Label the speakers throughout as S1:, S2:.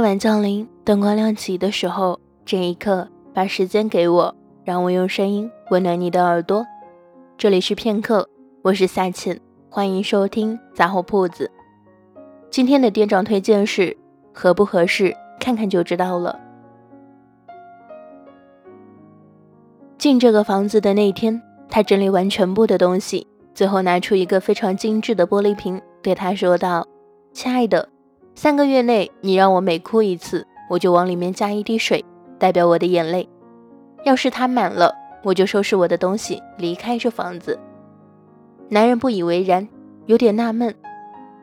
S1: 夜晚降临，灯光亮起的时候，这一刻，把时间给我，让我用声音温暖你的耳朵。这里是片刻，我是夏倩，欢迎收听杂货铺子。今天的店长推荐是合不合适，看看就知道了。进这个房子的那天，他整理完全部的东西，最后拿出一个非常精致的玻璃瓶，对他说道：“亲爱的。”三个月内，你让我每哭一次，我就往里面加一滴水，代表我的眼泪。要是它满了，我就收拾我的东西离开这房子。男人不以为然，有点纳闷：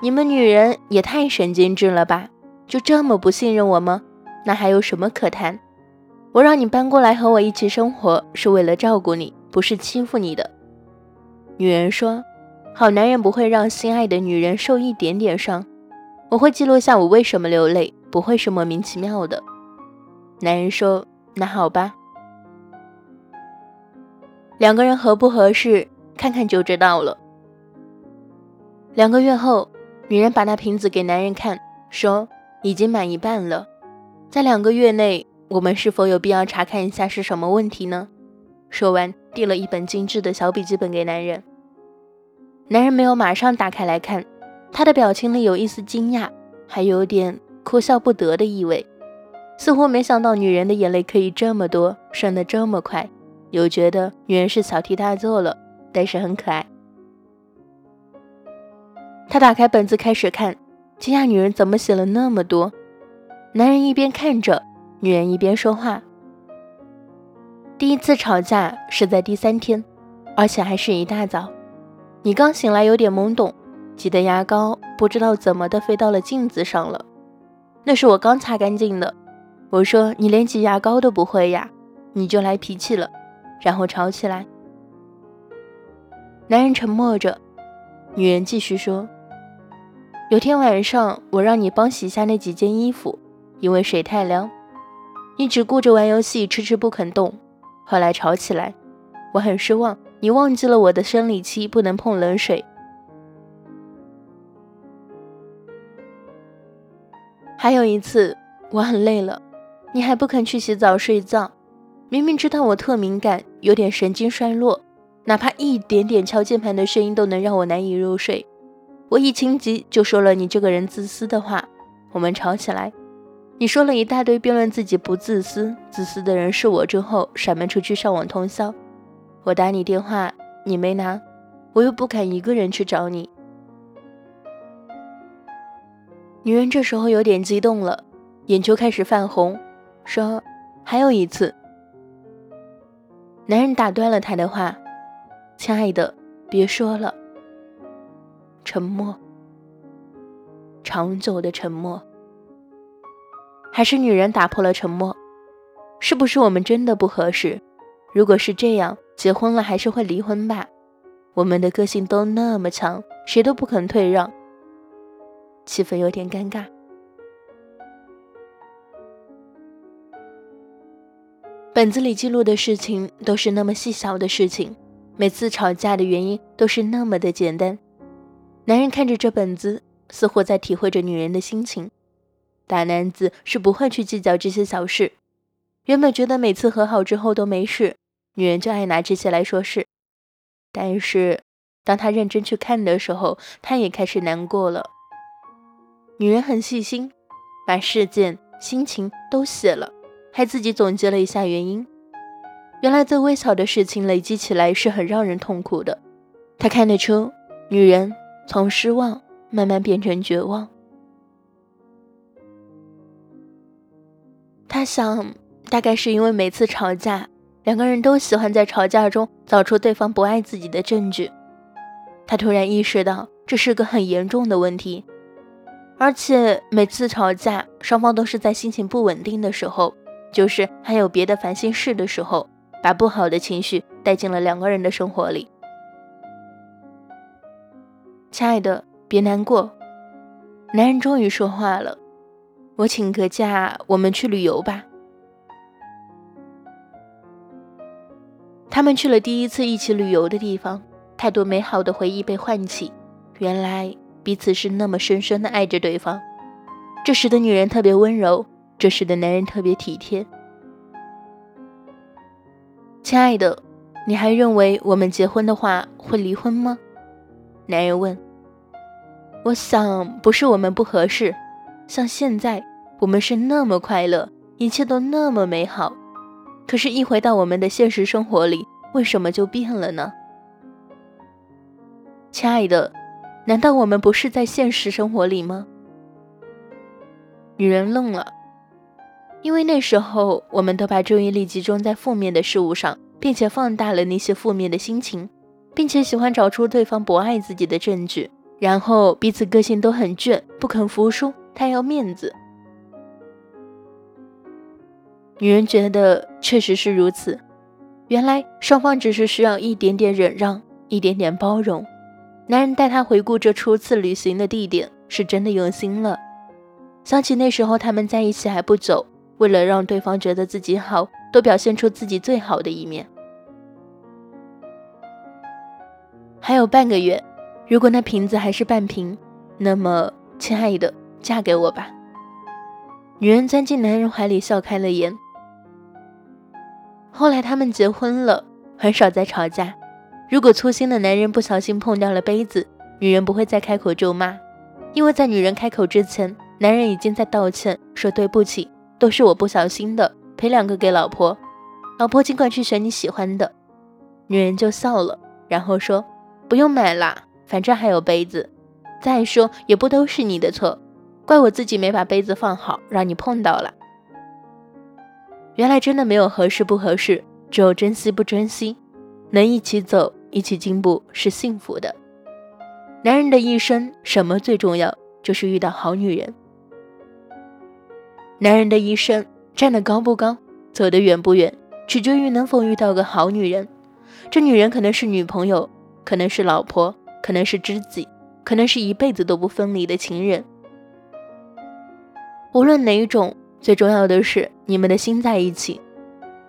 S1: 你们女人也太神经质了吧？就这么不信任我吗？那还有什么可谈？我让你搬过来和我一起生活，是为了照顾你，不是欺负你的。女人说：好男人不会让心爱的女人受一点点伤。我会记录下我为什么流泪，不会是莫名其妙的。男人说：“那好吧，两个人合不合适，看看就知道了。”两个月后，女人把那瓶子给男人看，说：“已经满一半了。在两个月内，我们是否有必要查看一下是什么问题呢？”说完，递了一本精致的小笔记本给男人。男人没有马上打开来看。他的表情里有一丝惊讶，还有点哭笑不得的意味，似乎没想到女人的眼泪可以这么多，顺得这么快，又觉得女人是小题大做了，但是很可爱。他打开本子开始看，惊讶女人怎么写了那么多。男人一边看着，女人一边说话。第一次吵架是在第三天，而且还是一大早，你刚醒来有点懵懂。挤的牙膏不知道怎么的飞到了镜子上了，那是我刚擦干净的。我说你连挤牙膏都不会呀，你就来脾气了，然后吵起来。男人沉默着，女人继续说：“有天晚上我让你帮洗下那几件衣服，因为水太凉，你只顾着玩游戏，迟迟不肯动。后来吵起来，我很失望，你忘记了我的生理期不能碰冷水。”还有一次，我很累了，你还不肯去洗澡睡觉。明明知道我特敏感，有点神经衰弱，哪怕一点点敲键盘的声音都能让我难以入睡。我一情急就说了你这个人自私的话，我们吵起来。你说了一大堆辩论自己不自私，自私的人是我之后，闪门出去上网通宵。我打你电话，你没拿，我又不敢一个人去找你。女人这时候有点激动了，眼球开始泛红，说：“还有一次。”男人打断了她的话：“亲爱的，别说了。”沉默，长久的沉默。还是女人打破了沉默：“是不是我们真的不合适？如果是这样，结婚了还是会离婚吧？我们的个性都那么强，谁都不肯退让。”气氛有点尴尬。本子里记录的事情都是那么细小的事情，每次吵架的原因都是那么的简单。男人看着这本子，似乎在体会着女人的心情。大男子是不会去计较这些小事。原本觉得每次和好之后都没事，女人就爱拿这些来说事。但是当他认真去看的时候，他也开始难过了。女人很细心，把事件、心情都写了，还自己总结了一下原因。原来最微小的事情累积起来是很让人痛苦的。他看得出，女人从失望慢慢变成绝望。他想，大概是因为每次吵架，两个人都喜欢在吵架中找出对方不爱自己的证据。他突然意识到，这是个很严重的问题。而且每次吵架，双方都是在心情不稳定的时候，就是还有别的烦心事的时候，把不好的情绪带进了两个人的生活里。亲爱的，别难过。男人终于说话了：“我请个假，我们去旅游吧。”他们去了第一次一起旅游的地方，太多美好的回忆被唤起。原来。彼此是那么深深的爱着对方，这时的女人特别温柔，这时的男人特别体贴。亲爱的，你还认为我们结婚的话会离婚吗？男人问。我想不是我们不合适，像现在我们是那么快乐，一切都那么美好，可是，一回到我们的现实生活里，为什么就变了呢？亲爱的，难道我们不是在现实生活里吗？女人愣了，因为那时候我们都把注意力集中在负面的事物上，并且放大了那些负面的心情，并且喜欢找出对方不爱自己的证据，然后彼此个性都很倔，不肯服输，太要面子。女人觉得确实是如此，原来双方只是需要一点点忍让，一点点包容。男人带她回顾这初次旅行的地点，是真的用心了。想起那时候他们在一起还不久，为了让对方觉得自己好，都表现出自己最好的一面。还有半个月，如果那瓶子还是半瓶，那么，亲爱的，嫁给我吧。女人钻进男人怀里，笑开了颜。后来他们结婚了，很少再吵架。如果粗心的男人不小心碰掉了杯子，女人不会再开口咒骂，因为在女人开口之前。男人已经在道歉，说对不起，都是我不小心的，赔两个给老婆。老婆尽管去选你喜欢的。女人就笑了，然后说：“不用买啦，反正还有杯子。再说也不都是你的错，怪我自己没把杯子放好，让你碰到了。原来真的没有合适不合适，只有珍惜不珍惜。能一起走，一起进步是幸福的。男人的一生，什么最重要？就是遇到好女人。”男人的一生站得高不高，走得远不远，取决于能否遇到个好女人。这女人可能是女朋友，可能是老婆，可能是知己，可能是一辈子都不分离的情人。无论哪一种，最重要的是你们的心在一起。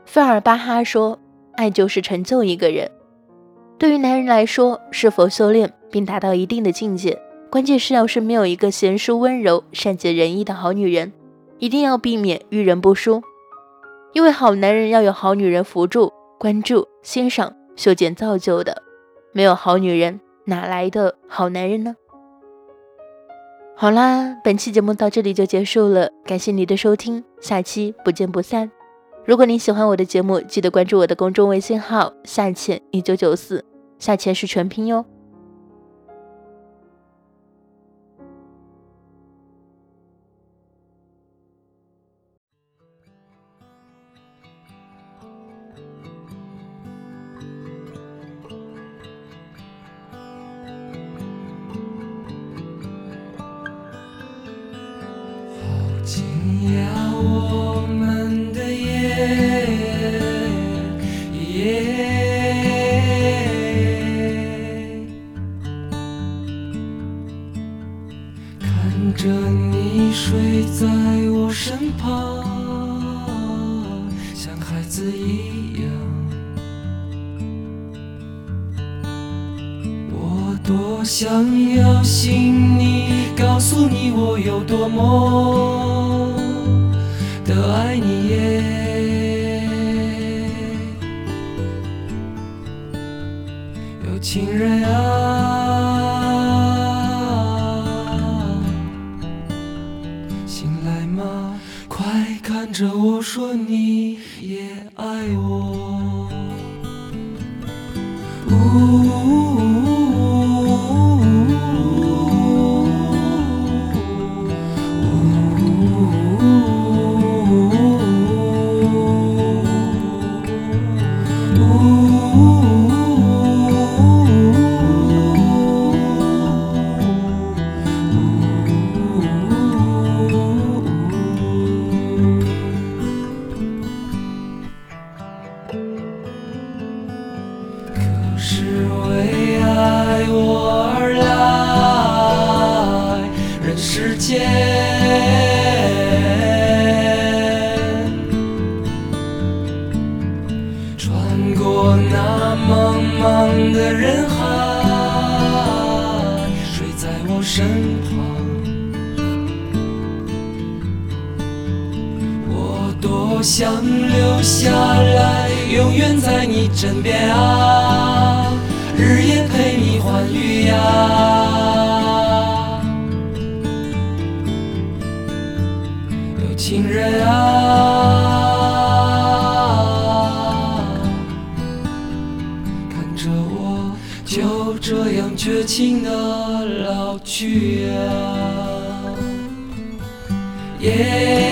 S1: 费尔巴哈说：“爱就是成就一个人。”对于男人来说，是否修炼并达到一定的境界，关键是要是没有一个贤淑温柔、善解人意的好女人。一定要避免遇人不淑，因为好男人要有好女人扶助、关注、欣赏、修剪、造就的，没有好女人，哪来的好男人呢？好啦，本期节目到这里就结束了，感谢你的收听，下期不见不散。如果你喜欢我的节目，记得关注我的公众微信号“夏浅一九九四”，夏浅是全拼哟。
S2: 好惊讶我们看着你睡在我身旁，像孩子一样。我多想要信你，告诉你我有多么的爱你。耶情人啊，醒来吗？快看着我说，你也爱我。世界，穿过那茫茫的人海，睡在我身旁。我多想留下来，永远在你枕边啊，日夜陪你欢愉呀。情人啊，看着我就这样绝情的老去啊。耶